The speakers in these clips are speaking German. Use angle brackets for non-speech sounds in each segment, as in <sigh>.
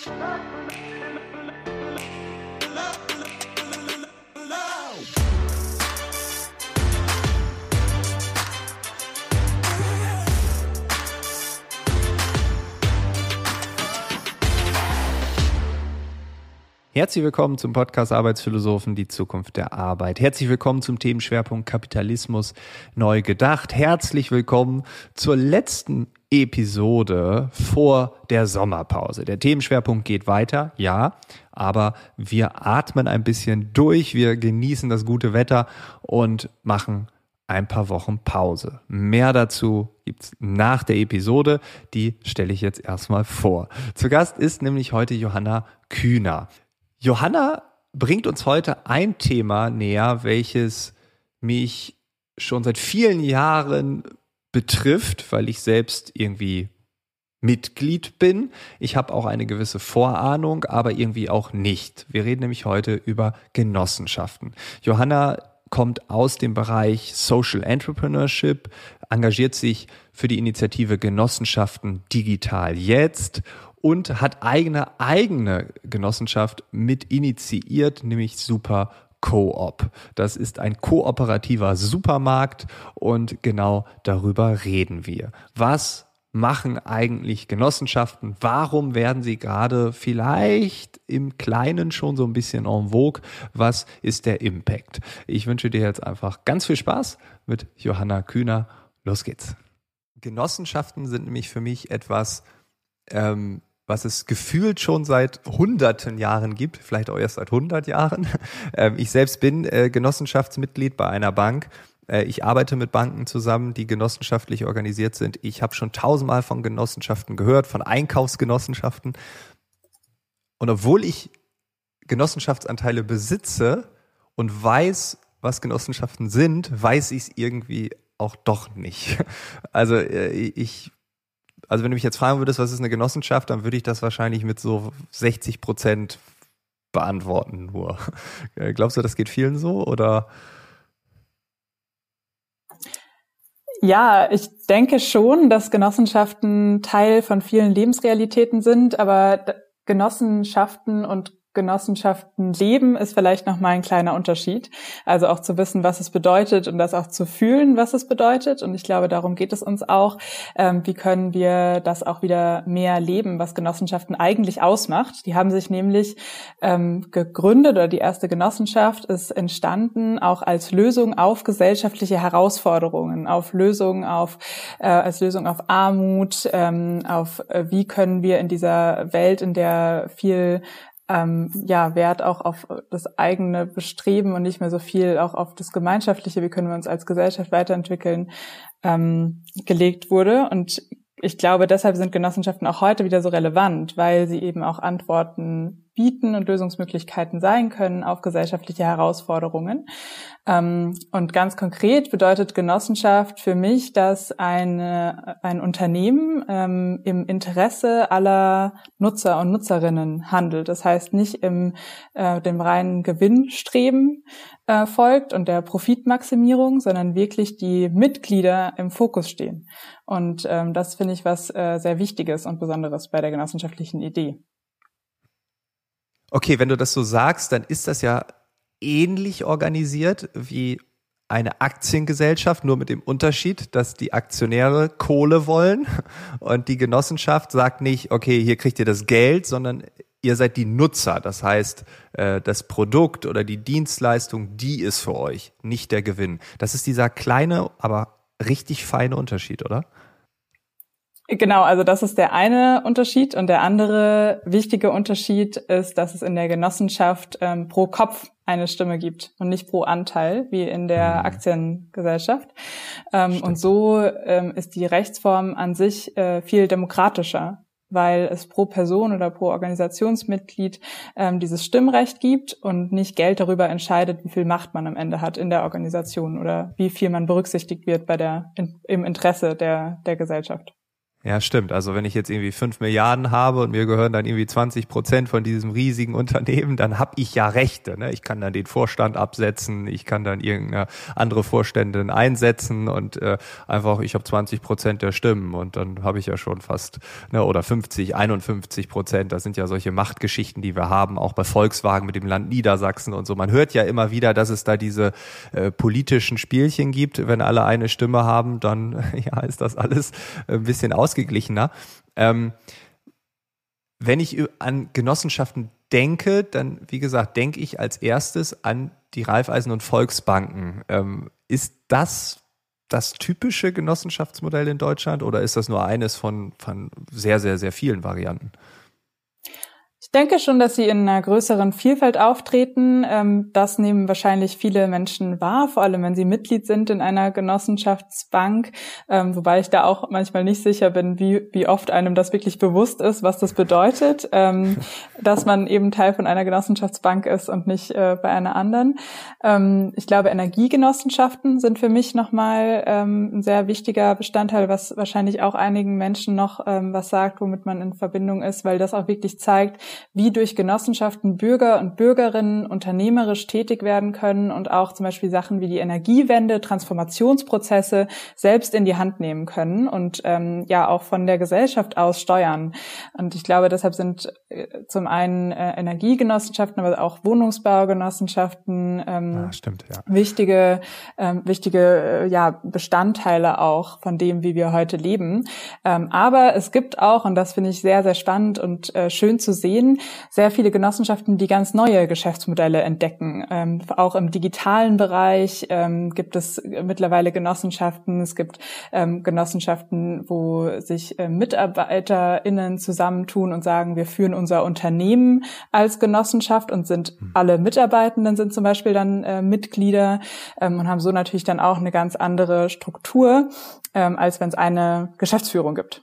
Thank you. Herzlich willkommen zum Podcast Arbeitsphilosophen, die Zukunft der Arbeit. Herzlich willkommen zum Themenschwerpunkt Kapitalismus neu gedacht. Herzlich willkommen zur letzten Episode vor der Sommerpause. Der Themenschwerpunkt geht weiter, ja, aber wir atmen ein bisschen durch, wir genießen das gute Wetter und machen ein paar Wochen Pause. Mehr dazu gibt's nach der Episode, die stelle ich jetzt erstmal vor. Zu Gast ist nämlich heute Johanna Kühner. Johanna bringt uns heute ein Thema näher, welches mich schon seit vielen Jahren betrifft, weil ich selbst irgendwie Mitglied bin. Ich habe auch eine gewisse Vorahnung, aber irgendwie auch nicht. Wir reden nämlich heute über Genossenschaften. Johanna kommt aus dem Bereich Social Entrepreneurship, engagiert sich für die Initiative Genossenschaften Digital Jetzt und hat eigene eigene Genossenschaft mit initiiert, nämlich Super Coop. Das ist ein kooperativer Supermarkt und genau darüber reden wir. Was machen eigentlich Genossenschaften? Warum werden sie gerade vielleicht im Kleinen schon so ein bisschen en vogue? Was ist der Impact? Ich wünsche dir jetzt einfach ganz viel Spaß mit Johanna Kühner. Los geht's. Genossenschaften sind nämlich für mich etwas, ähm, was es gefühlt schon seit hunderten Jahren gibt, vielleicht auch erst seit hundert Jahren. <laughs> Ähm, ich selbst bin äh, Genossenschaftsmitglied bei einer Bank. Äh, ich arbeite mit Banken zusammen, die genossenschaftlich organisiert sind. Ich habe schon tausendmal von Genossenschaften gehört, von Einkaufsgenossenschaften. Und obwohl ich Genossenschaftsanteile besitze und weiß, was Genossenschaften sind, weiß ich es irgendwie auch doch nicht. <laughs> Also äh, ich also wenn du mich jetzt fragen würdest, was ist eine Genossenschaft, dann würde ich das wahrscheinlich mit so 60 Prozent beantworten nur. <laughs> Äh, glaubst du, das geht vielen so oder? Ja, ich denke schon, dass Genossenschaften Teil von vielen Lebensrealitäten sind, aber Genossenschaften und Genossenschaften leben, ist vielleicht noch mal ein kleiner Unterschied. Also auch zu wissen, was es bedeutet und das auch zu fühlen, was es bedeutet. Und ich glaube, darum geht es uns auch. Ähm, wie können wir das auch wieder mehr leben, was Genossenschaften eigentlich ausmacht? Die haben sich nämlich ähm, gegründet oder die erste Genossenschaft ist entstanden auch als Lösung auf gesellschaftliche Herausforderungen, auf Lösungen auf äh, als Lösung auf Armut, ähm, auf äh, wie können wir in dieser Welt, in der viel ähm, ja, Wert auch auf das eigene Bestreben und nicht mehr so viel auch auf das Gemeinschaftliche, wie können wir uns als Gesellschaft weiterentwickeln, ähm, gelegt wurde. Und ich glaube, deshalb sind Genossenschaften auch heute wieder so relevant, weil sie eben auch Antworten bieten und Lösungsmöglichkeiten sein können auf gesellschaftliche Herausforderungen. Ähm, und ganz konkret bedeutet Genossenschaft für mich, dass eine, ein Unternehmen ähm, im Interesse aller Nutzer und Nutzerinnen handelt. Das heißt nicht im äh, dem reinen Gewinnstreben äh, folgt und der Profitmaximierung, sondern wirklich die Mitglieder im Fokus stehen. Und ähm, das finde ich was äh, sehr Wichtiges und Besonderes bei der genossenschaftlichen Idee. Okay, wenn du das so sagst, dann ist das ja ähnlich organisiert wie eine Aktiengesellschaft, nur mit dem Unterschied, dass die Aktionäre Kohle wollen und die Genossenschaft sagt nicht, okay, hier kriegt ihr das Geld, sondern ihr seid die Nutzer. Das heißt, äh, das Produkt oder die Dienstleistung, die ist für euch, nicht der Gewinn. Das ist dieser kleine, aber richtig feine Unterschied, oder? Genau, also das ist der eine Unterschied. Und der andere wichtige Unterschied ist, dass es in der Genossenschaft ähm, pro Kopf eine Stimme gibt und nicht pro Anteil wie in der mhm. Aktiengesellschaft. Ähm, und so ähm, ist die Rechtsform an sich äh, viel demokratischer weil es pro Person oder pro Organisationsmitglied ähm, dieses Stimmrecht gibt und nicht Geld darüber entscheidet, wie viel Macht man am Ende hat in der Organisation oder wie viel man berücksichtigt wird bei der in, im Interesse der der Gesellschaft. Ja, stimmt. Also wenn ich jetzt irgendwie fünf Milliarden habe und mir gehören dann irgendwie 20 Prozent von diesem riesigen Unternehmen, dann habe ich ja Rechte. Ne? Ich kann dann den Vorstand absetzen, ich kann dann irgendeine andere Vorständin einsetzen und äh, einfach, ich habe 20 Prozent der Stimmen und dann habe ich ja schon fast, ne, oder 50, 51 Prozent. Das sind ja solche Machtgeschichten, die wir haben, auch bei Volkswagen mit dem Land Niedersachsen und so. Man hört ja immer wieder, dass es da diese äh, politischen Spielchen gibt. Wenn alle eine Stimme haben, dann <laughs> ja, ist das alles ein bisschen ausgeglichener. Ähm, wenn ich an Genossenschaften denke, dann, wie gesagt, denke ich als erstes an die Raiffeisen- und Volksbanken. Ähm, ist das das typische Genossenschaftsmodell in Deutschland oder ist das nur eines von, von sehr, sehr, sehr vielen Varianten? Ich denke schon, dass sie in einer größeren Vielfalt auftreten. Ähm, das nehmen wahrscheinlich viele Menschen wahr, vor allem wenn sie Mitglied sind in einer Genossenschaftsbank, ähm, wobei ich da auch manchmal nicht sicher bin, wie, wie oft einem das wirklich bewusst ist, was das bedeutet, ähm, <laughs> dass man eben Teil von einer Genossenschaftsbank ist und nicht äh, bei einer anderen. Ich glaube, Energiegenossenschaften sind für mich nochmal ein sehr wichtiger Bestandteil, was wahrscheinlich auch einigen Menschen noch was sagt, womit man in Verbindung ist, weil das auch wirklich zeigt, wie durch Genossenschaften Bürger und Bürgerinnen unternehmerisch tätig werden können und auch zum Beispiel Sachen wie die Energiewende, Transformationsprozesse selbst in die Hand nehmen können und ähm, ja auch von der Gesellschaft aus steuern. Und ich glaube, deshalb sind äh, zum einen äh, Energiegenossenschaften, aber auch Wohnungsbaugenossenschaften ähm, ja, stimmt, ja. wichtige, ähm, wichtige äh, ja, Bestandteile auch von dem, wie wir heute leben. Ähm, aber es gibt auch, und das finde ich sehr, sehr spannend und äh, schön zu sehen, sehen sehr viele Genossenschaften, die ganz neue Geschäftsmodelle entdecken. Ähm, auch im digitalen Bereich ähm, gibt es mittlerweile Genossenschaften. Es gibt ähm, Genossenschaften, wo sich äh, MitarbeiterInnen zusammentun und sagen, wir führen unser Unternehmen als Genossenschaft und sind hm. alle Mitarbeitenden sind zum Beispiel dann äh, Mitglieder ähm, und haben so natürlich dann auch eine ganz andere Struktur, ähm, als wenn es eine Geschäftsführung gibt.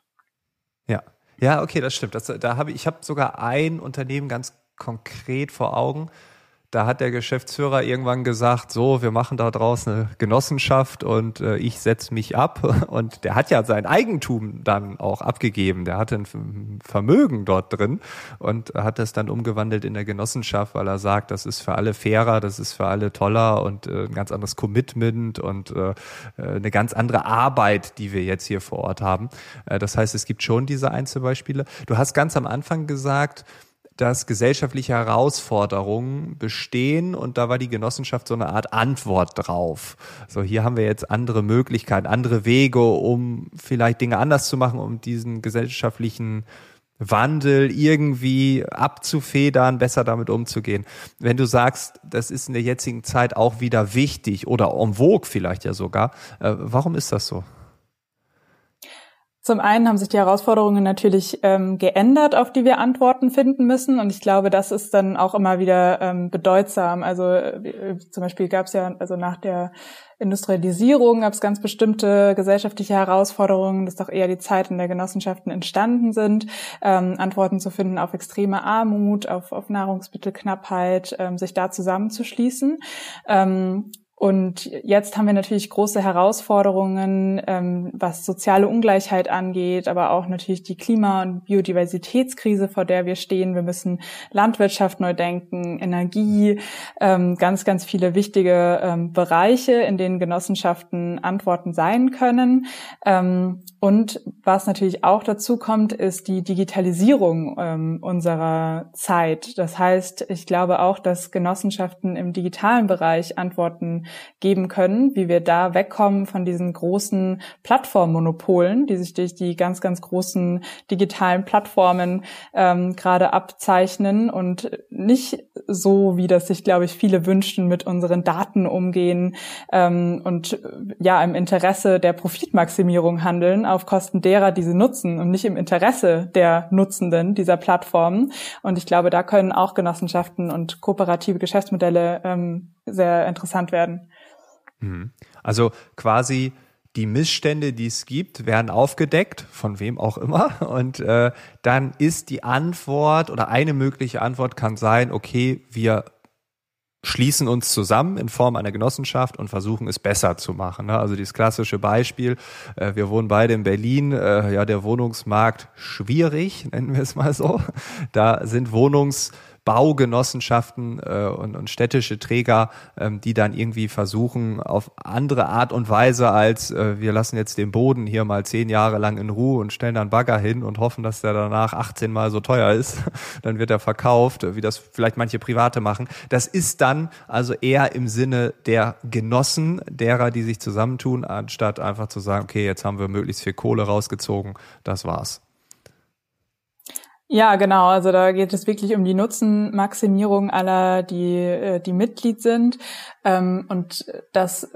Ja, ja, okay, das stimmt. Das, da habe ich, ich habe sogar ein Unternehmen ganz konkret vor Augen. Da hat der Geschäftsführer irgendwann gesagt, so, wir machen da draußen eine Genossenschaft und äh, ich setze mich ab. <laughs> Und der hat ja sein Eigentum dann auch abgegeben. Der hatte ein Vermögen dort drin und hat das dann umgewandelt in der Genossenschaft, weil er sagt, das ist für alle fairer, das ist für alle toller und äh, ein ganz anderes Commitment und äh, äh eine ganz andere Arbeit, die wir jetzt hier vor Ort haben. Äh, das heißt, es gibt schon diese Einzelbeispiele. Du hast ganz am Anfang gesagt, dass gesellschaftliche Herausforderungen bestehen und da war die Genossenschaft so eine Art Antwort drauf. So, hier haben wir jetzt andere Möglichkeiten, andere Wege, um vielleicht Dinge anders zu machen, um diesen gesellschaftlichen Wandel irgendwie abzufedern, besser damit umzugehen. Wenn du sagst, das ist in der jetzigen Zeit auch wieder wichtig oder en vogue vielleicht ja sogar, äh, warum ist das so? Zum einen haben sich die Herausforderungen natürlich ähm, geändert, auf die wir Antworten finden müssen. Und ich glaube, das ist dann auch immer wieder ähm, bedeutsam. Also äh, zum Beispiel gab es ja, also nach der Industrialisierung gab es ganz bestimmte gesellschaftliche Herausforderungen, dass doch eher die Zeit in der Genossenschaften entstanden sind, ähm, Antworten zu finden auf extreme Armut, auf, auf Nahrungsmittelknappheit, ähm, sich da zusammenzuschließen. Und jetzt haben wir natürlich große Herausforderungen, ähm, was soziale Ungleichheit angeht, aber auch natürlich die Klima- und Biodiversitätskrise, vor der wir stehen. Wir müssen Landwirtschaft neu denken, Energie, ähm, ganz, ganz viele wichtige ähm, Bereiche, in denen Genossenschaften Antworten sein können. Ähm, und was natürlich auch dazu kommt, ist die Digitalisierung ähm, unserer Zeit. Das heißt, ich glaube auch, dass Genossenschaften im digitalen Bereich Antworten geben können, wie wir da wegkommen von diesen großen Plattformmonopolen, die sich durch die ganz, ganz großen digitalen Plattformen ähm, gerade abzeichnen und nicht so, wie das sich, glaube ich, viele wünschen, mit unseren Daten umgehen ähm, und ja im Interesse der Profitmaximierung handeln auf Kosten derer, die sie nutzen und nicht im Interesse der Nutzenden dieser Plattformen. Und ich glaube, da können auch Genossenschaften und kooperative Geschäftsmodelle ähm, sehr interessant werden. Mhm. Also quasi die Missstände, die es gibt, werden aufgedeckt, von wem auch immer. <laughs> Und äh, dann ist die Antwort oder eine mögliche Antwort kann sein, okay, wir schließen uns zusammen in Form einer Genossenschaft und versuchen es besser zu machen. Ne? Also dieses klassische Beispiel, äh, wir wohnen beide in Berlin, äh, ja, der Wohnungsmarkt schwierig, nennen wir es mal so. Da sind Wohnungs Baugenossenschaften äh, und, und städtische Träger, ähm, die dann irgendwie versuchen, auf andere Art und Weise als äh, wir lassen jetzt den Boden hier mal zehn Jahre lang in Ruhe und stellen dann Bagger hin und hoffen, dass der danach 18 mal so teuer ist, <laughs> dann wird er verkauft, wie das vielleicht manche Private machen. Das ist dann also eher im Sinne der Genossen, derer, die sich zusammentun, anstatt einfach zu sagen, okay, jetzt haben wir möglichst viel Kohle rausgezogen, das war's. Ja, genau. Also da geht es wirklich um die Nutzenmaximierung aller, die, äh, die Mitglied sind. Ähm, und das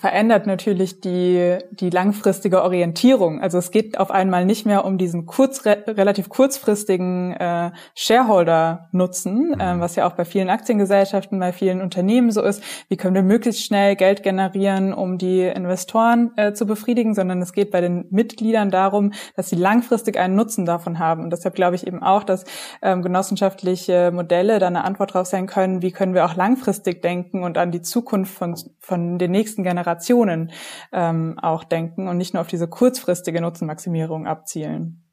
verändert natürlich die, die langfristige Orientierung. Also es geht auf einmal nicht mehr um diesen kurz, relativ kurzfristigen äh, Shareholder-Nutzen, mhm. äh, was ja auch bei vielen Aktiengesellschaften, bei vielen Unternehmen so ist. Wie können wir möglichst schnell Geld generieren, um die Investoren äh, zu befriedigen, sondern es geht bei den Mitgliedern darum, dass sie langfristig einen Nutzen davon haben. Und deshalb glaube ich eben auch, dass ähm, genossenschaftliche Modelle da eine Antwort drauf sein können, wie können wir auch langfristig denken und an die Zukunft von, von den nächsten Generationen Generationen ähm, auch denken und nicht nur auf diese kurzfristige Nutzenmaximierung abzielen.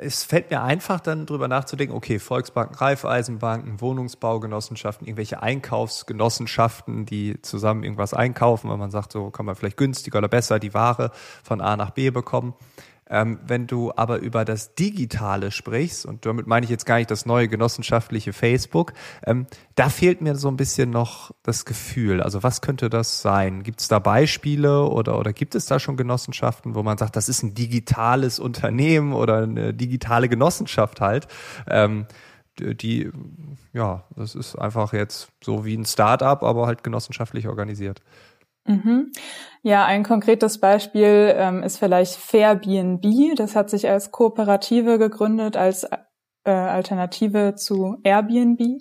Es fällt mir einfach dann drüber nachzudenken, okay, Volksbanken, Raiffeisenbanken, Wohnungsbaugenossenschaften, irgendwelche Einkaufsgenossenschaften, die zusammen irgendwas einkaufen, weil man sagt, so kann man vielleicht günstiger oder besser die Ware von A nach B bekommen. Ähm, wenn du aber über das Digitale sprichst, und damit meine ich jetzt gar nicht das neue genossenschaftliche Facebook, ähm, da fehlt mir so ein bisschen noch das Gefühl. Also was könnte das sein? Gibt es da Beispiele oder, oder gibt es da schon Genossenschaften, wo man sagt, das ist ein digitales Unternehmen oder eine digitale Genossenschaft halt? Ähm, die, ja, das ist einfach jetzt so wie ein Start-up, aber halt genossenschaftlich organisiert. Mhm. Ja, ein konkretes Beispiel ähm, ist vielleicht Fairbnb. Das hat sich als Kooperative gegründet, als äh, Alternative zu Airbnb,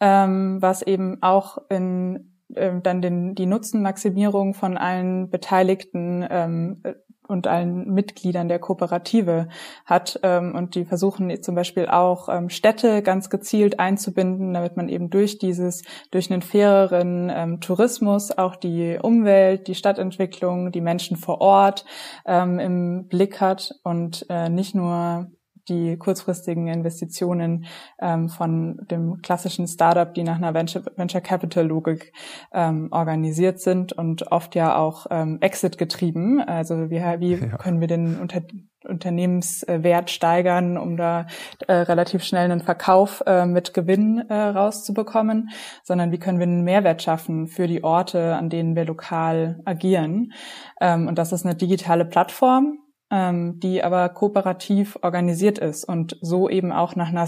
ähm, was eben auch in äh, dann den, die Nutzenmaximierung von allen Beteiligten ähm, und allen Mitgliedern der Kooperative hat. Ähm, und die versuchen zum Beispiel auch ähm, Städte ganz gezielt einzubinden, damit man eben durch dieses, durch einen faireren ähm, Tourismus auch die Umwelt, die Stadtentwicklung, die Menschen vor Ort im Blick hat und äh, nicht nur die kurzfristigen Investitionen ähm, von dem klassischen Startup, die nach einer Venture, Venture Capital Logik ähm, organisiert sind und oft ja auch ähm, Exit getrieben. Also wie, wie <laughs> ja. können wir den Unter Unternehmenswert steigern, um da äh, relativ schnell einen Verkauf äh, mit Gewinn äh, rauszubekommen, sondern wie können wir einen Mehrwert schaffen für die Orte, an denen wir lokal agieren. Ähm, und das ist eine digitale Plattform, ähm, die aber kooperativ organisiert ist und so eben auch nach einer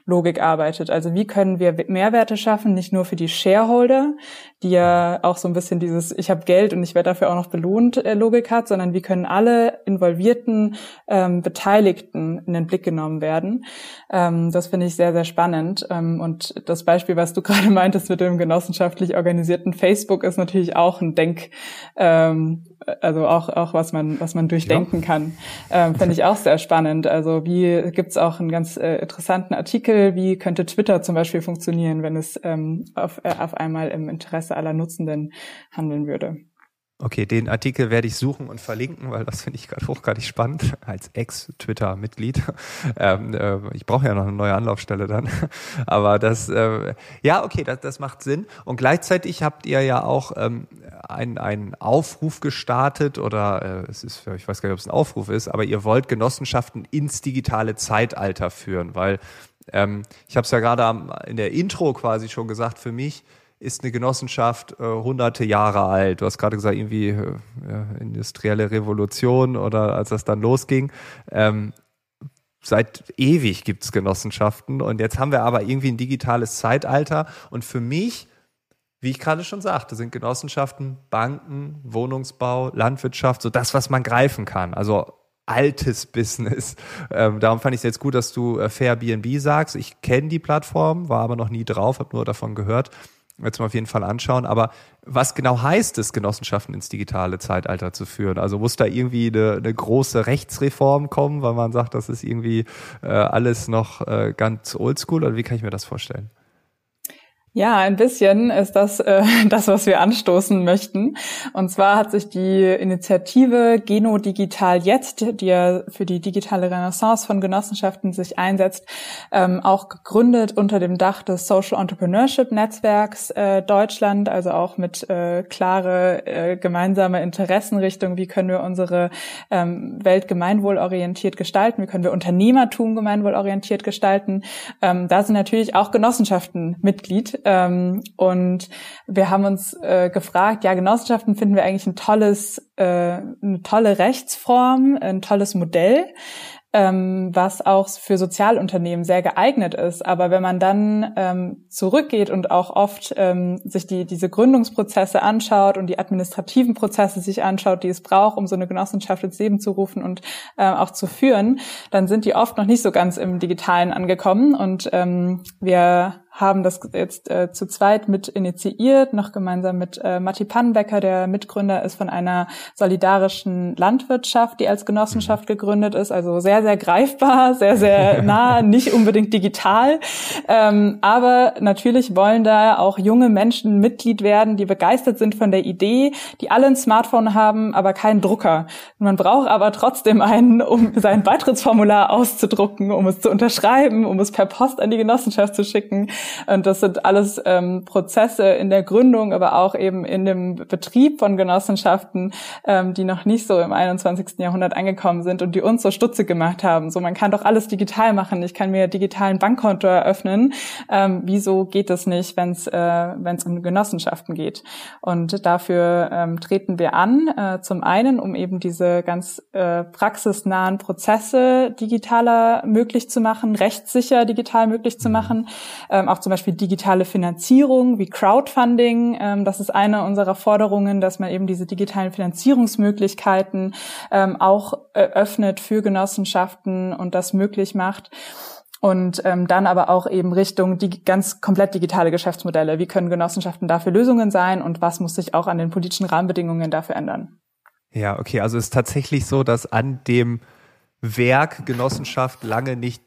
Stakeholder-Logik arbeitet. Also wie können wir Mehrwerte schaffen, nicht nur für die Shareholder, die ja auch so ein bisschen dieses Ich habe Geld und ich werde dafür auch noch belohnt äh, Logik hat, sondern wie können alle involvierten ähm, Beteiligten in den Blick genommen werden. Ähm, das finde ich sehr, sehr spannend. Ähm, und das Beispiel, was du <laughs> gerade meintest mit dem genossenschaftlich organisierten Facebook, ist natürlich auch ein Denk, ähm, also auch, auch was man, was man durchdenken ja. kann. Ähm, Finde ich auch sehr spannend. Also wie gibt's auch einen ganz äh, interessanten Artikel, wie könnte Twitter zum Beispiel funktionieren, wenn es ähm, auf, äh, auf einmal im Interesse aller Nutzenden handeln würde. Okay, den Artikel werde ich suchen und verlinken, weil das finde ich gerade hochgradig spannend als Ex-Twitter-Mitglied. <laughs> Ähm, äh, ich brauche ja noch eine neue Anlaufstelle dann. <laughs> Aber das, äh, ja, okay, das, das macht Sinn. Und gleichzeitig habt ihr ja auch ähm, einen, einen Aufruf gestartet oder äh, es ist, ich weiß gar nicht, ob es ein Aufruf ist, aber ihr wollt Genossenschaften ins digitale Zeitalter führen, weil ähm, ich habe es ja gerade in der Intro quasi schon gesagt, für mich ist eine Genossenschaft äh, hunderte Jahre alt. Du hast gerade gesagt, irgendwie äh, industrielle Revolution oder als das dann losging. Ähm, seit ewig gibt's Genossenschaften und jetzt haben wir aber irgendwie ein digitales Zeitalter und für mich, wie ich gerade schon sagte, sind Genossenschaften Banken, Wohnungsbau, Landwirtschaft, so das, was man greifen kann. Also altes Business. Ähm, darum fand ich es jetzt gut, dass du äh, Fairbnb sagst. Ich kenne die Plattform, war aber noch nie drauf, habe nur davon gehört jetzt mal auf jeden Fall anschauen. Aber was genau heißt es, Genossenschaften ins digitale Zeitalter zu führen? Also muss da irgendwie eine, eine große Rechtsreform kommen, weil man sagt, das ist irgendwie äh, alles noch äh, ganz oldschool oder wie kann ich mir das vorstellen? Ja, ein bisschen ist das äh, <laughs> das, was wir anstoßen möchten. Und zwar hat sich die Initiative Geno Digital Jetzt, die ja für die digitale Renaissance von Genossenschaften sich einsetzt, ähm, auch gegründet unter dem Dach des Social Entrepreneurship Netzwerks äh, Deutschland, also auch mit äh, klare äh, gemeinsame Interessenrichtung, wie können wir unsere ähm, Welt gemeinwohlorientiert gestalten, wie können wir Unternehmertum gemeinwohlorientiert gestalten. Ähm, da sind natürlich auch Genossenschaften Mitglied ähm, und wir haben uns äh, gefragt, ja, Genossenschaften finden wir eigentlich ein tolles, äh, eine tolle Rechtsform, ein tolles Modell ähm, was auch für Sozialunternehmen sehr geeignet ist. Aber wenn man dann ähm, zurückgeht und auch oft ähm, sich die, diese Gründungsprozesse anschaut und die administrativen Prozesse sich anschaut, die es braucht, um so eine Genossenschaft ins Leben zu rufen und äh, auch zu führen, dann sind die oft noch nicht so ganz im Digitalen angekommen. Und ähm, wir haben das jetzt äh, zu zweit mit initiiert, noch gemeinsam mit äh, Matti Pannenbecker, der Mitgründer ist von einer solidarischen Landwirtschaft, die als Genossenschaft mhm. gegründet ist, also sehr, sehr greifbar, sehr, sehr <laughs> nah, nicht unbedingt digital. Ähm, aber natürlich wollen da auch junge Menschen Mitglied werden, die begeistert sind von der Idee, die alle ein Smartphone haben, aber keinen Drucker. Man braucht aber trotzdem einen, um sein Beitrittsformular auszudrucken, um es zu unterschreiben, um es per Post an die Genossenschaft zu schicken. Und das sind alles ähm, Prozesse in der Gründung, aber auch eben in dem Betrieb von Genossenschaften, ähm, die noch nicht so im 21. Jahrhundert angekommen sind und die uns so stutzig gemacht haben. So, man kann doch alles digital machen. Ich kann mir digitalen Bankkonto eröffnen. Ähm, wieso geht das nicht, wenn es äh, wenn's um Genossenschaften geht? Und dafür ähm, treten wir an. Äh, zum einen, um eben diese ganz äh, praxisnahen Prozesse digitaler möglich zu machen, rechtssicher digital möglich zu mhm. machen. Ähm, auch zum Beispiel digitale Finanzierung wie Crowdfunding. Ähm, das ist eine unserer Forderungen, dass man eben diese digitalen Finanzierungsmöglichkeiten ähm, auch öffnet für Genossenschaften und das möglich macht und ähm, dann aber auch eben Richtung die ganz komplett digitale Geschäftsmodelle. Wie können Genossenschaften dafür Lösungen sein und was muss sich auch an den politischen Rahmenbedingungen dafür ändern? Ja, okay, also es ist tatsächlich so, dass an dem Werk Genossenschaft lange nicht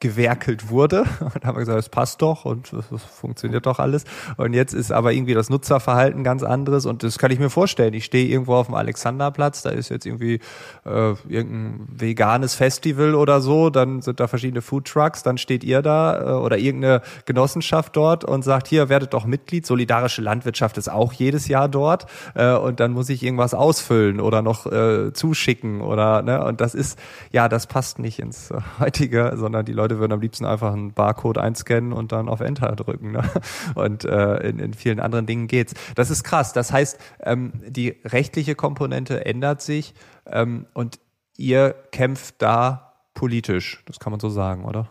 gewerkelt wurde. <laughs> Und haben wir gesagt, es passt doch und es funktioniert doch alles. Und jetzt ist aber irgendwie das Nutzerverhalten ganz anderes und das kann ich mir vorstellen. Ich stehe irgendwo auf dem Alexanderplatz, da ist jetzt irgendwie äh, irgendein veganes Festival oder so, dann sind da verschiedene Foodtrucks, dann steht ihr da äh, oder irgendeine Genossenschaft dort und sagt, hier, werdet doch Mitglied. Solidarische Landwirtschaft ist auch jedes Jahr dort äh, und dann muss ich irgendwas ausfüllen oder noch äh, zuschicken oder ne und das ist ja, das passt nicht ins heutige, sondern die Leute Leute würden am liebsten einfach einen Barcode einscannen und dann auf Enter drücken. Ne? <laughs> Und äh, in, in vielen anderen Dingen geht's. Das ist krass. Das heißt, ähm, die rechtliche Komponente ändert sich ähm, und ihr kämpft da politisch. Das kann man so sagen, oder?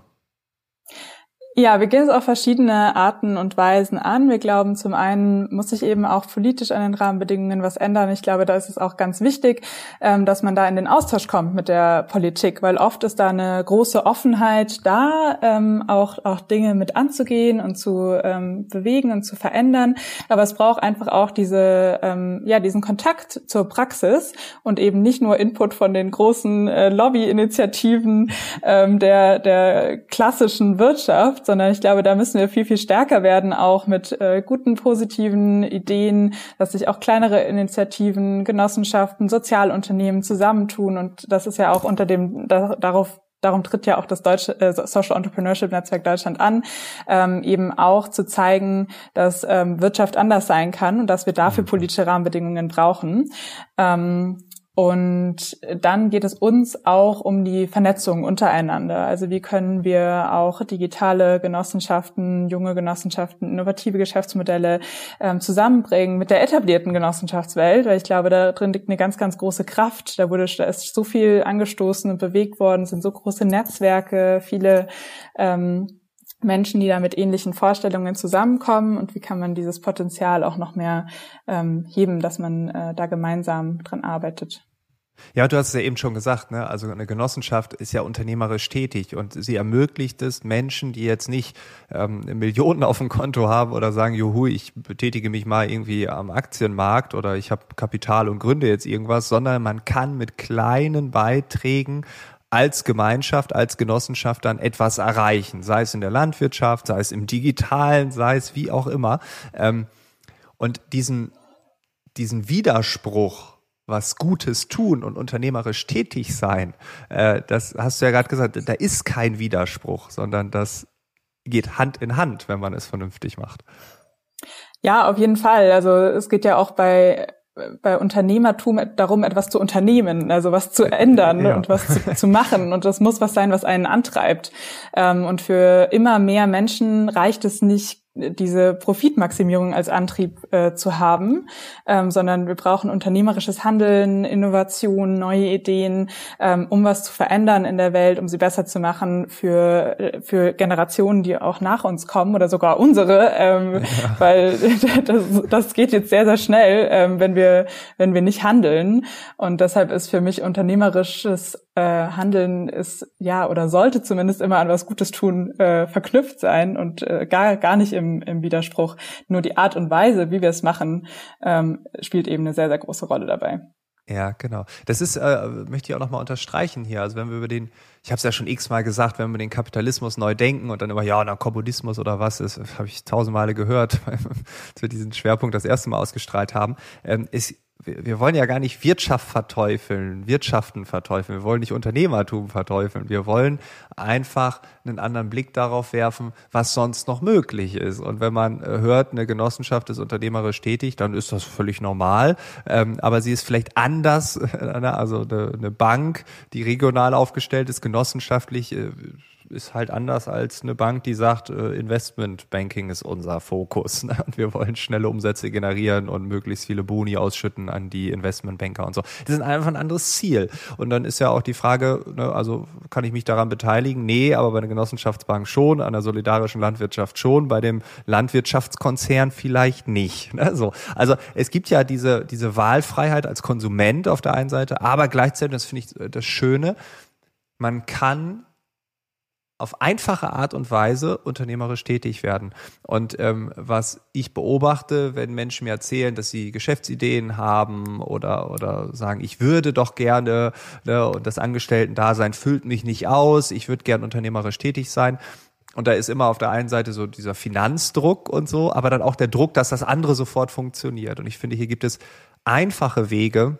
Ja, wir gehen es auf verschiedene Arten und Weisen an. Wir glauben, zum einen muss sich eben auch politisch an den Rahmenbedingungen was ändern. Ich glaube, da ist es auch ganz wichtig, ähm, dass man da in den Austausch kommt mit der Politik, weil oft ist da eine große Offenheit da, ähm, auch, auch Dinge mit anzugehen und zu ähm, bewegen und zu verändern. Aber es braucht einfach auch diese, ja, diesen Kontakt zur Praxis und eben nicht nur Input von den großen äh, Lobbyinitiativen der, der klassischen Wirtschaft, sondern ich glaube, da müssen wir viel, viel stärker werden, auch mit äh, guten, positiven Ideen, dass sich auch kleinere Initiativen, Genossenschaften, Sozialunternehmen zusammentun. Und das ist ja auch unter dem, da, darauf darum tritt ja auch das deutsche äh, Social Entrepreneurship Netzwerk Deutschland an, ähm, eben auch zu zeigen, dass ähm, Wirtschaft anders sein kann und dass wir dafür mhm. politische Rahmenbedingungen brauchen. Ähm, und dann geht es uns auch um die Vernetzung untereinander. Also wie können wir auch digitale Genossenschaften, junge Genossenschaften, innovative Geschäftsmodelle ähm, zusammenbringen mit der etablierten Genossenschaftswelt, weil ich glaube, da drin liegt eine ganz, ganz große Kraft. Da wurde da ist so viel angestoßen und bewegt worden, sind so große Netzwerke, viele ähm, Menschen, die da mit ähnlichen Vorstellungen zusammenkommen und wie kann man dieses Potenzial auch noch mehr ähm, heben, dass man äh, da gemeinsam dran arbeitet. Ja, du hast es ja eben schon gesagt, ne? Also eine Genossenschaft ist ja unternehmerisch tätig und sie ermöglicht es Menschen, die jetzt nicht ähm, Millionen auf dem Konto haben oder sagen, juhu, ich betätige mich mal irgendwie am Aktienmarkt oder ich habe Kapital und gründe jetzt irgendwas, sondern man kann mit kleinen Beiträgen als Gemeinschaft, als Genossenschaft dann etwas erreichen, sei es in der Landwirtschaft, sei es im Digitalen, sei es wie auch immer. Ähm, und diesen, diesen Widerspruch, was Gutes tun und unternehmerisch tätig sein, äh, das hast du ja gerade gesagt, da ist kein Widerspruch, sondern das geht Hand in Hand, wenn man es vernünftig macht. Ja, auf jeden Fall. Also es geht ja auch bei bei Unternehmertum darum, etwas zu unternehmen, also was zu ändern ja. und was zu, zu, machen. Und das muss was sein, was einen antreibt. Ähm, und für immer mehr Menschen reicht es nicht, diese Profitmaximierung als Antrieb äh, zu haben, ähm, sondern wir brauchen unternehmerisches Handeln, Innovation, neue Ideen, ähm, um was zu verändern in der Welt, um sie besser zu machen für für Generationen, die auch nach uns kommen oder sogar unsere, ähm, ja. <laughs> weil <laughs> das, das geht jetzt sehr sehr schnell, ähm, wenn wir wenn wir nicht handeln und deshalb ist für mich unternehmerisches äh, Handeln ist ja oder sollte zumindest immer an was Gutes tun äh, verknüpft sein und äh, gar gar nicht im, im Widerspruch. Nur die Art und Weise, wie wir es machen, ähm, spielt eben eine sehr sehr große Rolle dabei. Ja, genau. Das ist, äh, möchte ich auch nochmal unterstreichen hier. Also wenn wir über den, ich habe es ja schon x-mal gesagt, wenn wir den Kapitalismus neu denken und dann immer, ja, na, Kommunismus oder was ist, habe ich tausendmale gehört, <laughs> als wir diesen Schwerpunkt das erste Mal ausgestrahlt haben. Ähm, ist wir wollen ja gar nicht Wirtschaft verteufeln, Wirtschaften verteufeln, wir wollen nicht Unternehmertum verteufeln, wir wollen einfach einen anderen Blick darauf werfen, was sonst noch möglich ist. Und wenn man äh, hört, eine Genossenschaft ist unternehmerisch tätig, dann ist das völlig normal. Ähm, aber sie ist vielleicht anders, <laughs> also eine Bank, die regional aufgestellt ist, genossenschaftlich äh, ist halt anders als eine Bank, die sagt, äh, Investmentbanking ist unser Fokus. Ne? Und wir wollen schnelle Umsätze generieren und möglichst viele Boni ausschütten an die Investmentbanker und so. Das ist einfach ein anderes Ziel. Und dann ist ja auch die Frage, ne, also kann ich mich daran beteiligen? Nee, aber bei einer Genossenschaftsbank schon, an der solidarischen Landwirtschaft schon, bei dem Landwirtschaftskonzern vielleicht nicht. Ne? So. Also es gibt ja diese, diese Wahlfreiheit als Konsument auf der einen Seite, aber gleichzeitig, das finde ich das Schöne, man kann auf einfache Art und Weise unternehmerisch tätig werden. Und ähm, was ich beobachte, wenn Menschen mir erzählen, dass sie Geschäftsideen haben oder, oder sagen, ich würde doch gerne ne, und das Angestellten-Dasein füllt mich nicht aus, ich würde gern unternehmerisch tätig sein. Und da ist immer auf der einen Seite so dieser Finanzdruck und so, aber dann auch der Druck, dass das andere sofort funktioniert. Und ich finde, hier gibt es einfache Wege,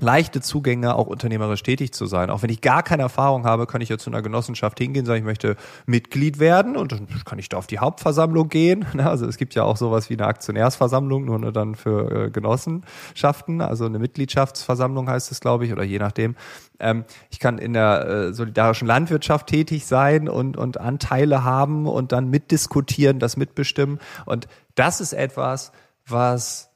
leichte Zugänge, auch unternehmerisch tätig zu sein. Auch wenn ich gar keine Erfahrung habe, kann ich ja zu einer Genossenschaft hingehen, sagen, ich möchte Mitglied werden und dann kann ich da auf die Hauptversammlung gehen. <laughs> Also es gibt ja auch sowas wie eine Aktionärsversammlung, nur dann für äh, Genossenschaften, also eine Mitgliedschaftsversammlung heißt es, glaube ich, oder je nachdem. Ähm, ich kann in der äh, solidarischen Landwirtschaft tätig sein und, und Anteile haben und dann mitdiskutieren, das mitbestimmen. Und das ist etwas, was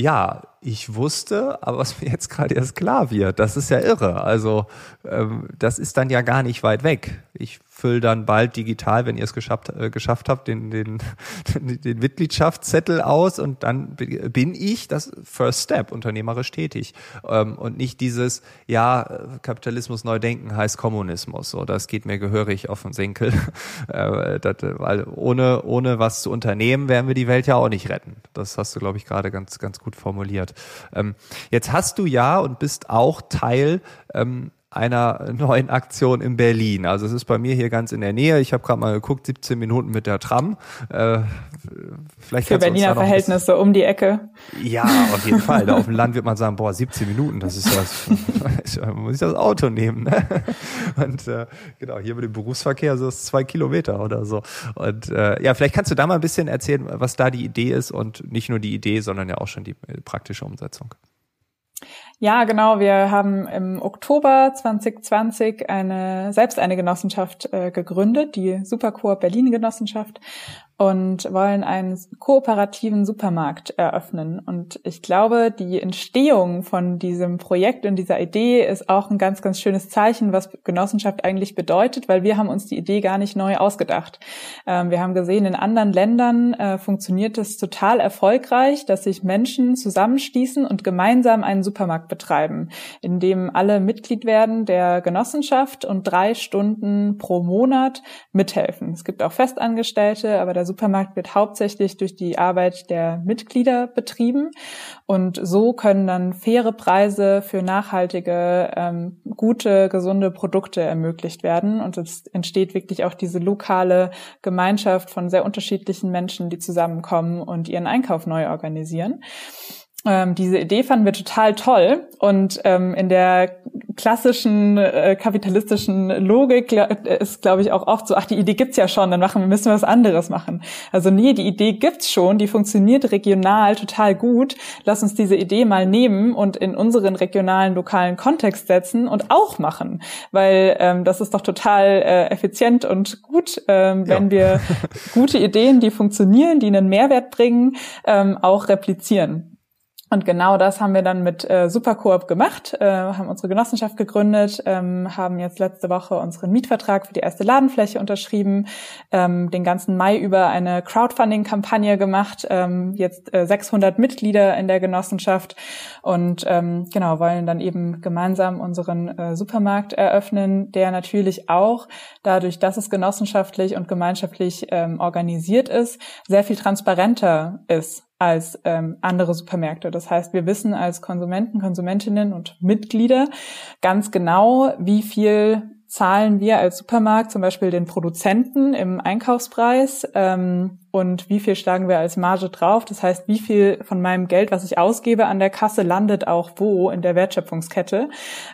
ja, ich wusste, aber was mir jetzt gerade erst klar wird, das ist ja irre. Also ähm, das ist dann ja gar nicht weit weg. Ich fülle dann bald digital, wenn ihr es geschafft, äh, geschafft habt, den, den, <laughs> den Mitgliedschaftszettel aus und dann bin ich das First Step unternehmerisch tätig. Ähm, und nicht dieses, ja, Kapitalismus neu denken heißt Kommunismus. So, das geht mir gehörig auf den Senkel. <laughs> äh, das, weil ohne, ohne was zu unternehmen, werden wir die Welt ja auch nicht retten. Das hast du, glaube ich, gerade ganz, ganz gut formuliert. Ähm, jetzt hast du ja und bist auch Teil ähm, einer neuen Aktion in Berlin. Also es ist bei mir hier ganz in der Nähe. Ich habe gerade mal geguckt, 17 Minuten mit der Tram. Äh, vielleicht Für Berliner Verhältnisse um die Ecke. Ja, auf jeden Fall. Da auf dem Land wird man sagen, boah, 17 Minuten, das ist das, muss ich das Auto nehmen. Ne? Und äh, genau, hier mit dem Berufsverkehr so ist zwei Kilometer oder so. Und äh, ja, vielleicht kannst du da mal ein bisschen erzählen, was da die Idee ist und nicht nur die Idee, sondern ja auch schon die praktische Umsetzung. Ja, genau. Wir haben im Oktober 2020 eine selbst eine Genossenschaft äh, gegründet, die Supercoop Berlin Genossenschaft und wollen einen kooperativen Supermarkt eröffnen. Und ich glaube, die Entstehung von diesem Projekt und dieser Idee ist auch ein ganz, ganz schönes Zeichen, was Genossenschaft eigentlich bedeutet, weil wir haben uns die Idee gar nicht neu ausgedacht. Ähm, wir haben gesehen, in anderen Ländern äh, funktioniert es total erfolgreich, dass sich Menschen zusammenschließen und gemeinsam einen Supermarkt betreiben, in dem alle Mitglied werden der Genossenschaft und drei Stunden pro Monat mithelfen. Es gibt auch Festangestellte, aber der Supermarkt wird hauptsächlich durch die Arbeit der Mitglieder betrieben. Und so können dann faire Preise für nachhaltige, ähm, gute, gesunde Produkte ermöglicht werden. Und es entsteht wirklich auch diese lokale Gemeinschaft von sehr unterschiedlichen Menschen, die zusammenkommen und ihren Einkauf neu organisieren. Ähm, diese Idee fanden wir total toll und ähm, in der klassischen äh, kapitalistischen Logik ist, glaube ich, auch oft so, ach, die Idee gibt's ja schon, dann machen wir müssen wir was anderes machen. Also nee, die Idee gibt's schon, die funktioniert regional total gut. Lass uns diese Idee mal nehmen und in unseren regionalen, lokalen Kontext setzen und auch machen, weil ähm, das ist doch total äh, effizient und gut, ähm, wenn ja. wir <laughs> gute Ideen, die funktionieren, die einen Mehrwert bringen, ähm, auch replizieren. Und genau das haben wir dann mit äh, Supercoop gemacht, äh, haben unsere Genossenschaft gegründet, ähm, haben jetzt letzte Woche unseren Mietvertrag für die erste Ladenfläche unterschrieben, ähm, den ganzen Mai über eine Crowdfunding-Kampagne gemacht, ähm, jetzt äh, 600 Mitglieder in der Genossenschaft und ähm, genau wollen dann eben gemeinsam unseren äh, Supermarkt eröffnen, der natürlich auch dadurch, dass es genossenschaftlich und gemeinschaftlich ähm, organisiert ist, sehr viel transparenter ist als ähm, andere Supermärkte. Das heißt, wir wissen als Konsumenten, Konsumentinnen und Mitglieder ganz genau, wie viel zahlen wir als Supermarkt zum Beispiel den Produzenten im Einkaufspreis ähm, und wie viel schlagen wir als Marge drauf. Das heißt, wie viel von meinem Geld, was ich ausgebe an der Kasse, landet auch wo in der Wertschöpfungskette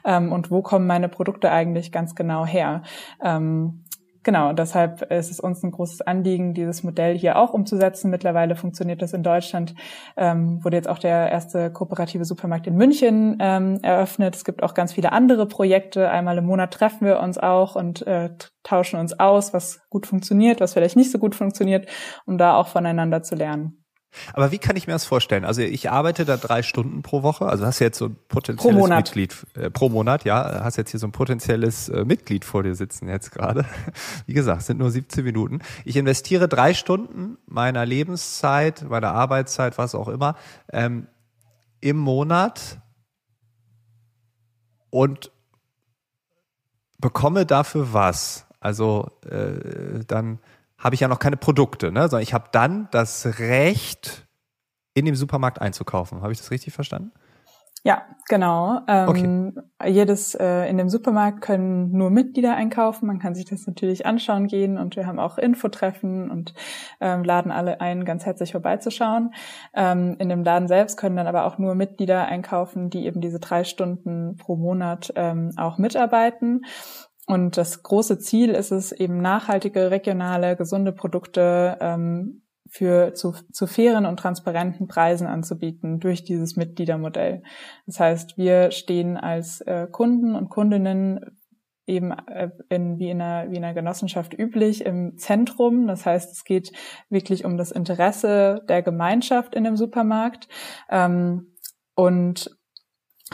ähm, und wo kommen meine Produkte eigentlich ganz genau her. Ähm, Genau, deshalb ist es uns ein großes Anliegen, dieses Modell hier auch umzusetzen. Mittlerweile funktioniert das in Deutschland, ähm, wurde jetzt auch der erste kooperative Supermarkt in München ähm, eröffnet. Es gibt auch ganz viele andere Projekte. Einmal im Monat treffen wir uns auch und äh, tauschen uns aus, was gut funktioniert, was vielleicht nicht so gut funktioniert, um da auch voneinander zu lernen. Aber wie kann ich mir das vorstellen? Also ich arbeite da drei Stunden pro Woche, also hast jetzt so ein potenzielles pro Mitglied äh, pro Monat, ja, hast jetzt hier so ein potenzielles äh, Mitglied vor dir sitzen jetzt gerade. Wie gesagt, sind nur 17 Minuten. Ich investiere drei Stunden meiner Lebenszeit, meiner Arbeitszeit, was auch immer, ähm, im Monat und bekomme dafür was? Also äh, dann habe ich ja noch keine Produkte, ne? sondern ich habe dann das Recht, in dem Supermarkt einzukaufen. Habe ich das richtig verstanden? Ja, genau. Ähm, okay. Jedes äh, in dem Supermarkt können nur Mitglieder einkaufen. Man kann sich das natürlich anschauen gehen und wir haben auch Infotreffen und ähm, laden alle ein, ganz herzlich vorbeizuschauen. Ähm, in dem Laden selbst können dann aber auch nur Mitglieder einkaufen, die eben diese drei Stunden pro Monat ähm, auch mitarbeiten. Und das große Ziel ist es eben nachhaltige, regionale, gesunde Produkte ähm, für zu, zu fairen und transparenten Preisen anzubieten durch dieses Mitgliedermodell. Das heißt, wir stehen als äh, Kunden und Kundinnen eben äh, in, wie, in einer, wie in einer Genossenschaft üblich im Zentrum. Das heißt, es geht wirklich um das Interesse der Gemeinschaft in dem Supermarkt. Ähm, und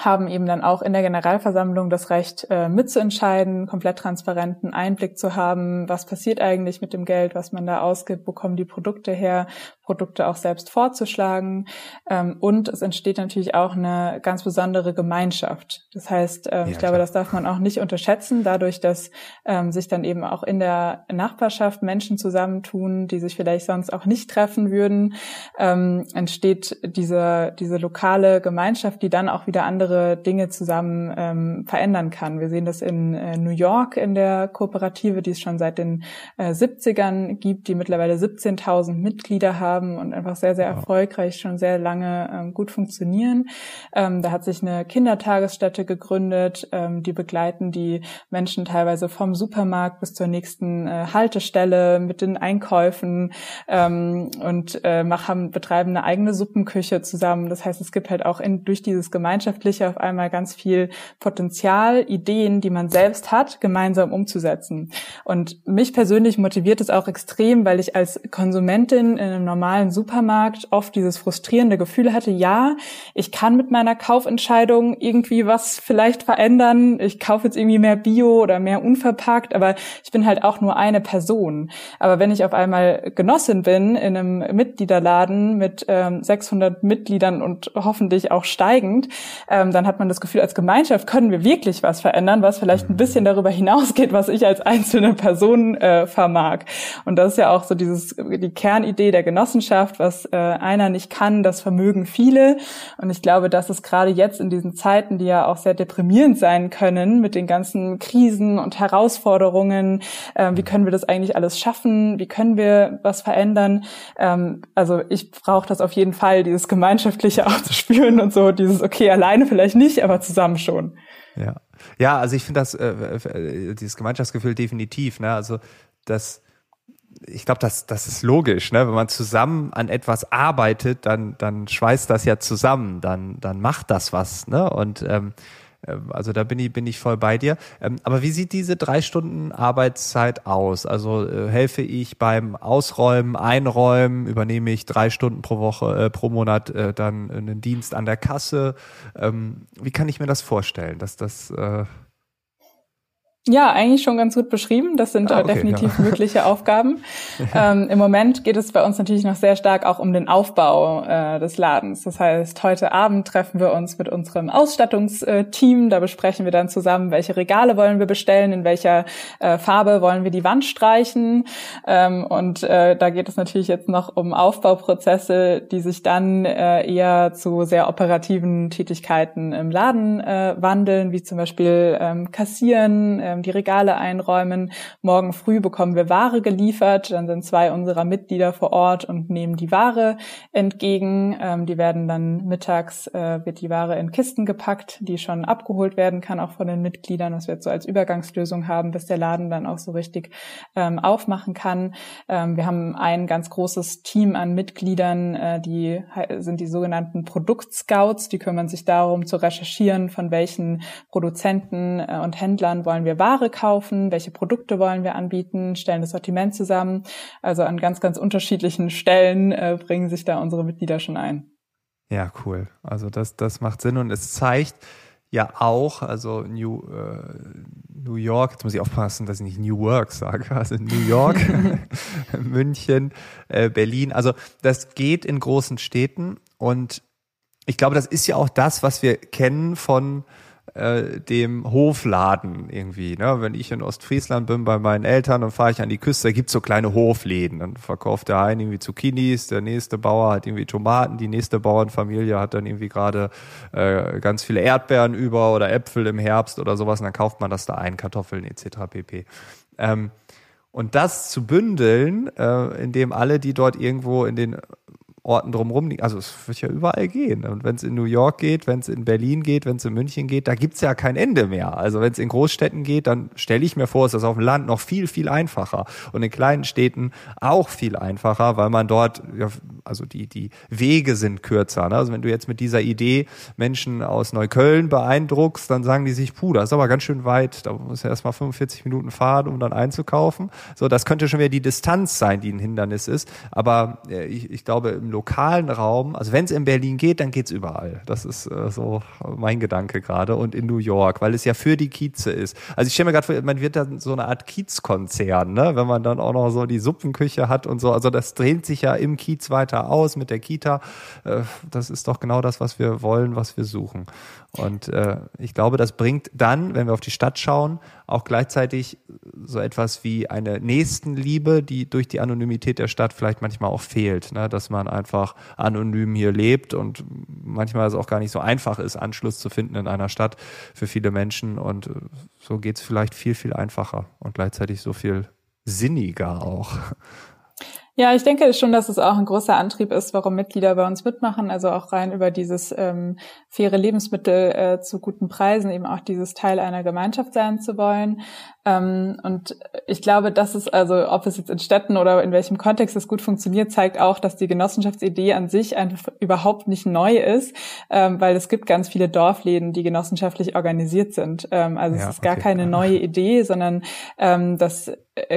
haben eben dann auch in der Generalversammlung das Recht äh, mitzuentscheiden, komplett transparenten Einblick zu haben, was passiert eigentlich mit dem Geld, was man da ausgibt, wo kommen die Produkte her, Produkte auch selbst vorzuschlagen. Ähm, und es entsteht natürlich auch eine ganz besondere Gemeinschaft. Das heißt, ähm, ja, ich glaube, das darf man auch nicht unterschätzen, dadurch, dass ähm, sich dann eben auch in der Nachbarschaft Menschen zusammentun, die sich vielleicht sonst auch nicht treffen würden, ähm, entsteht diese, diese lokale Gemeinschaft, die dann auch wieder andere Dinge zusammen ähm, verändern kann. Wir sehen das in äh, New York in der Kooperative, die es schon seit den äh, 70ern gibt, die mittlerweile 17.000 Mitglieder haben haben und einfach sehr, sehr erfolgreich schon sehr lange ähm, gut funktionieren. Ähm, da hat sich eine Kindertagesstätte gegründet, ähm, die begleiten die Menschen teilweise vom Supermarkt bis zur nächsten äh, Haltestelle mit den Einkäufen ähm, und äh, machen, betreiben eine eigene Suppenküche zusammen. Das heißt, es gibt halt auch in, durch dieses Gemeinschaftliche auf einmal ganz viel Potenzial, Ideen, die man selbst hat, gemeinsam umzusetzen. Und mich persönlich motiviert es auch extrem, weil ich als Konsumentin in einem normalen normalen Supermarkt oft dieses frustrierende Gefühl hatte, ja, ich kann mit meiner Kaufentscheidung irgendwie was vielleicht verändern. Ich kaufe jetzt irgendwie mehr Bio oder mehr unverpackt, aber ich bin halt auch nur eine Person. Aber wenn ich auf einmal Genossin bin in einem Mitgliederladen mit ähm, 600 Mitgliedern und hoffentlich auch steigend, ähm, dann hat man das Gefühl, als Gemeinschaft können wir wirklich was verändern, was vielleicht ein bisschen darüber hinausgeht, was ich als einzelne Person äh, vermag. Und das ist ja auch so dieses die Kernidee der Genossenschaft, was äh, einer nicht kann, das vermögen viele. Und ich glaube, dass es gerade jetzt in diesen Zeiten, die ja auch sehr deprimierend sein können, mit den ganzen Krisen und Herausforderungen, äh, wie können wir das eigentlich alles schaffen? Wie können wir was verändern? Ähm, also ich brauche das auf jeden Fall, dieses Gemeinschaftliche <laughs> auch zu spüren und so, dieses, okay, alleine vielleicht nicht, aber zusammen schon. Ja. Ja, also ich finde das, äh, äh, dieses Gemeinschaftsgefühl definitiv, ne? Also das, ich glaube, das, das ist logisch, ne? Wenn man zusammen an etwas arbeitet, dann, dann schweißt das ja zusammen, dann, dann macht das was, ne? Und ähm, ähm, also da bin ich, bin ich voll bei dir. Ähm, aber wie sieht diese drei Stunden Arbeitszeit aus? Also äh, helfe ich beim Ausräumen, Einräumen, übernehme ich drei Stunden pro Woche, äh, pro Monat äh, dann einen Dienst an der Kasse? Ähm, wie kann ich mir das vorstellen, dass das äh ja, eigentlich schon ganz gut beschrieben. Das sind ah, okay, definitiv ja. <laughs> mögliche Aufgaben. ähm, Im Moment geht es bei uns natürlich noch sehr stark auch um den Aufbau äh, des Ladens. Das heißt, heute Abend treffen wir uns mit unserem Ausstattungsteam. Da besprechen wir dann zusammen, welche Regale wollen wir bestellen, in welcher äh, Farbe wollen wir die Wand streichen. Ähm, und äh, da geht es natürlich jetzt noch um Aufbauprozesse, die sich dann äh, eher zu sehr operativen Tätigkeiten im Laden äh, wandeln, wie zum Beispiel ähm, Kassieren ähm, die Regale einräumen. Morgen früh bekommen wir Ware geliefert. Dann sind zwei unserer Mitglieder vor Ort und nehmen die Ware entgegen. Ähm, die werden dann mittags, äh, wird die Ware in Kisten gepackt, die schon abgeholt werden kann, auch von den Mitgliedern, was wir jetzt so als Übergangslösung haben, bis der Laden dann auch so richtig ähm, aufmachen kann. Ähm, wir haben ein ganz großes Team an Mitgliedern, äh, die sind die sogenannten Produktscouts, die kümmern sich darum zu recherchieren, von welchen Produzenten äh, und Händlern wollen wir Ware kaufen, welche Produkte wollen wir anbieten, stellen das Sortiment zusammen. Also an ganz, ganz unterschiedlichen Stellen äh, bringen sich da unsere Mitglieder schon ein. Ja, cool. Also das, das macht Sinn und es zeigt ja auch, also New, äh, New York, jetzt muss ich aufpassen, dass ich nicht New Work sage, <laughs> also New York, <laughs> München, äh, Berlin. Also das geht in großen Städten und ich glaube, das ist ja auch das, was wir kennen von äh, dem Hofladen irgendwie. Ne? Wenn ich in Ostfriesland bin bei meinen Eltern, dann fahre ich an die Küste, da gibt's so kleine Hofläden. Dann verkauft der eine irgendwie Zucchinis, der nächste Bauer hat irgendwie Tomaten, die nächste Bauernfamilie hat dann irgendwie gerade äh, ganz viele Erdbeeren über oder Äpfel im Herbst oder sowas und dann kauft man das da ein, Kartoffeln etc. pp. Ähm, und das zu bündeln, äh, indem alle, die dort irgendwo in den Orten drumherum liegen. Also es wird ja überall gehen. Und wenn es in New York geht, wenn es in Berlin geht, wenn es in München geht, da gibt's ja kein Ende mehr. Also wenn es in Großstädten geht, dann stelle ich mir vor, ist das auf dem Land noch viel, viel einfacher. Und in kleinen Städten auch viel einfacher, weil man dort, ja, also die, die Wege sind kürzer. Ne? Also wenn du jetzt mit dieser Idee Menschen aus Neukölln beeindruckst, dann sagen die sich, puh, das ist aber ganz schön weit, da muss ja erstmal 45 Minuten fahren, um dann einzukaufen. So, das könnte schon wieder die Distanz sein, die ein Hindernis ist. Aber äh, ich, ich glaube, im lokalen Raum, also wenn es in Berlin geht, dann geht's überall. Das ist äh, so mein Gedanke gerade. Und in New York, weil es ja für die Kieze ist. Also ich stelle mir gerade vor, man wird dann so eine Art Kiezkonzern, ne? wenn man dann auch noch so die Suppenküche hat und so. Also das dreht sich ja im Kiez weiter aus mit der Kita. Äh, das ist doch genau das, was wir wollen, was wir suchen. Und äh, ich glaube, das bringt dann, wenn wir auf die Stadt schauen, auch gleichzeitig so etwas wie eine Nächstenliebe, die durch die Anonymität der Stadt vielleicht manchmal auch fehlt, ne? dass man einfach anonym hier lebt und manchmal es auch gar nicht so einfach ist, Anschluss zu finden in einer Stadt für viele Menschen. Und äh, so geht's vielleicht viel, viel einfacher und gleichzeitig so viel sinniger auch. Ja, ich denke schon, dass es auch ein großer Antrieb ist, warum Mitglieder bei uns mitmachen. Also auch rein über dieses ähm, faire Lebensmittel äh, zu guten Preisen, eben auch dieses Teil einer Gemeinschaft sein zu wollen. Ähm, und ich glaube, dass es also, ob es jetzt in Städten oder in welchem Kontext es gut funktioniert, zeigt auch, dass die Genossenschaftsidee an sich einfach überhaupt nicht neu ist, ähm, weil es gibt ganz viele Dorfläden, die genossenschaftlich organisiert sind. Ähm, also ja, es ist gar okay, keine neue Idee, sondern ähm, das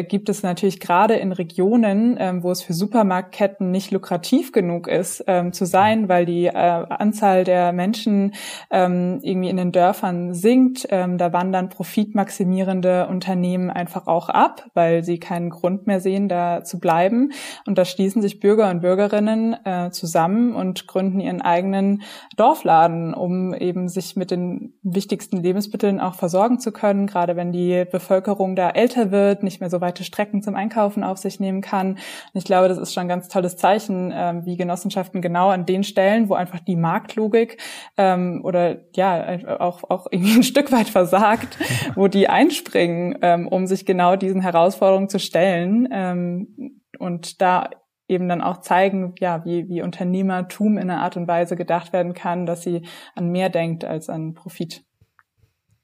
gibt es natürlich gerade in Regionen, ähm, wo es für Supermarktketten nicht lukrativ genug ist, ähm, zu sein, weil die äh, Anzahl der Menschen ähm, irgendwie in den Dörfern sinkt. Ähm, da wandern profitmaximierende Unternehmen einfach auch ab, weil sie keinen Grund mehr sehen, da zu bleiben. Und da schließen sich Bürger und Bürgerinnen äh, zusammen und gründen ihren eigenen Dorfladen, um eben sich mit den wichtigsten Lebensmitteln auch versorgen zu können, gerade wenn die Bevölkerung da älter wird, nicht mehr mehr so weite Strecken zum Einkaufen auf sich nehmen kann. Und ich glaube, das ist schon ein ganz tolles Zeichen, ähm, wie Genossenschaften genau an den Stellen, wo einfach die Marktlogik ähm, oder ja auch auch irgendwie ein Stück weit versagt, <laughs> wo die einspringen, ähm, um sich genau diesen Herausforderungen zu stellen ähm, und da eben dann auch zeigen, ja, wie, wie Unternehmertum in einer Art und Weise gedacht werden kann, dass sie an mehr denkt als an Profit.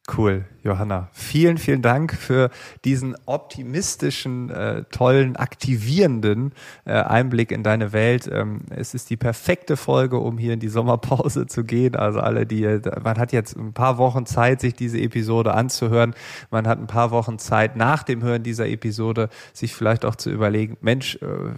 Cool, Johanna. Vielen, vielen Dank für diesen optimistischen, äh, tollen, aktivierenden äh, Einblick in deine Welt. Ähm, es ist die perfekte Folge, um hier in die Sommerpause zu gehen. Also alle, die, man hat jetzt ein paar Wochen Zeit, sich diese Episode anzuhören. Man hat ein paar Wochen Zeit, nach dem Hören dieser Episode sich vielleicht auch zu überlegen, Mensch, äh,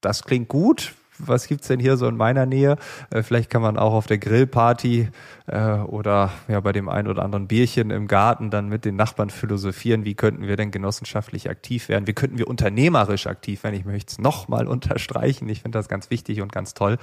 das klingt gut was gibt's denn hier so in meiner Nähe? Äh, vielleicht kann man auch auf der Grillparty äh, oder ja bei dem ein oder anderen Bierchen im Garten dann mit den Nachbarn philosophieren, wie könnten wir denn genossenschaftlich aktiv werden? Wie könnten wir unternehmerisch aktiv werden? Ich möchte es nochmal <laughs> unterstreichen. Ich finde das ganz wichtig und ganz toll.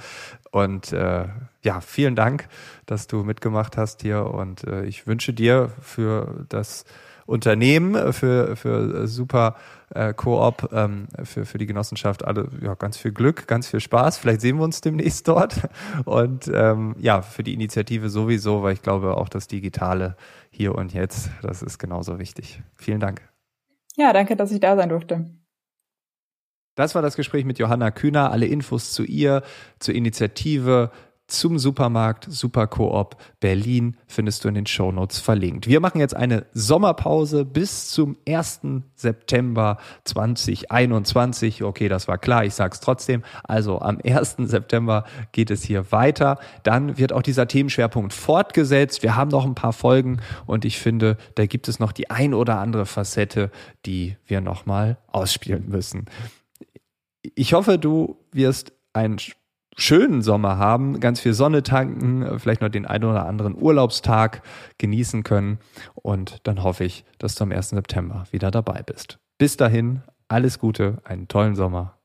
Und äh, ja, vielen Dank, dass du mitgemacht hast hier und äh, ich wünsche dir für das Unternehmen, äh, für, für super äh, Koop, ähm, für, für die Genossenschaft alle ja, ganz viel Glück, ganz viel Spaß. Vielleicht sehen wir uns demnächst dort. Und ähm, ja, für die Initiative sowieso, weil ich glaube auch das Digitale hier und jetzt, das ist genauso wichtig. Vielen Dank. Ja, danke, dass ich da sein durfte. Das war das Gespräch mit Johanna Kühner. Alle Infos zu ihr, zur Initiative, zum Supermarkt Superkoop Berlin findest du in den Shownotes verlinkt. Wir machen jetzt eine Sommerpause bis zum 1. September 2021. Okay, das war klar, ich sag's trotzdem. Also am 1. September geht es hier weiter. Dann wird auch dieser Themenschwerpunkt fortgesetzt. Wir haben noch ein paar Folgen und ich finde, da gibt es noch die ein oder andere Facette, die wir nochmal ausspielen müssen. Ich hoffe, du wirst ein schönen Sommer haben, ganz viel Sonne tanken, vielleicht noch den einen oder anderen Urlaubstag genießen können. Und dann hoffe ich, dass du am 1. September wieder dabei bist. Bis dahin, alles Gute, einen tollen Sommer.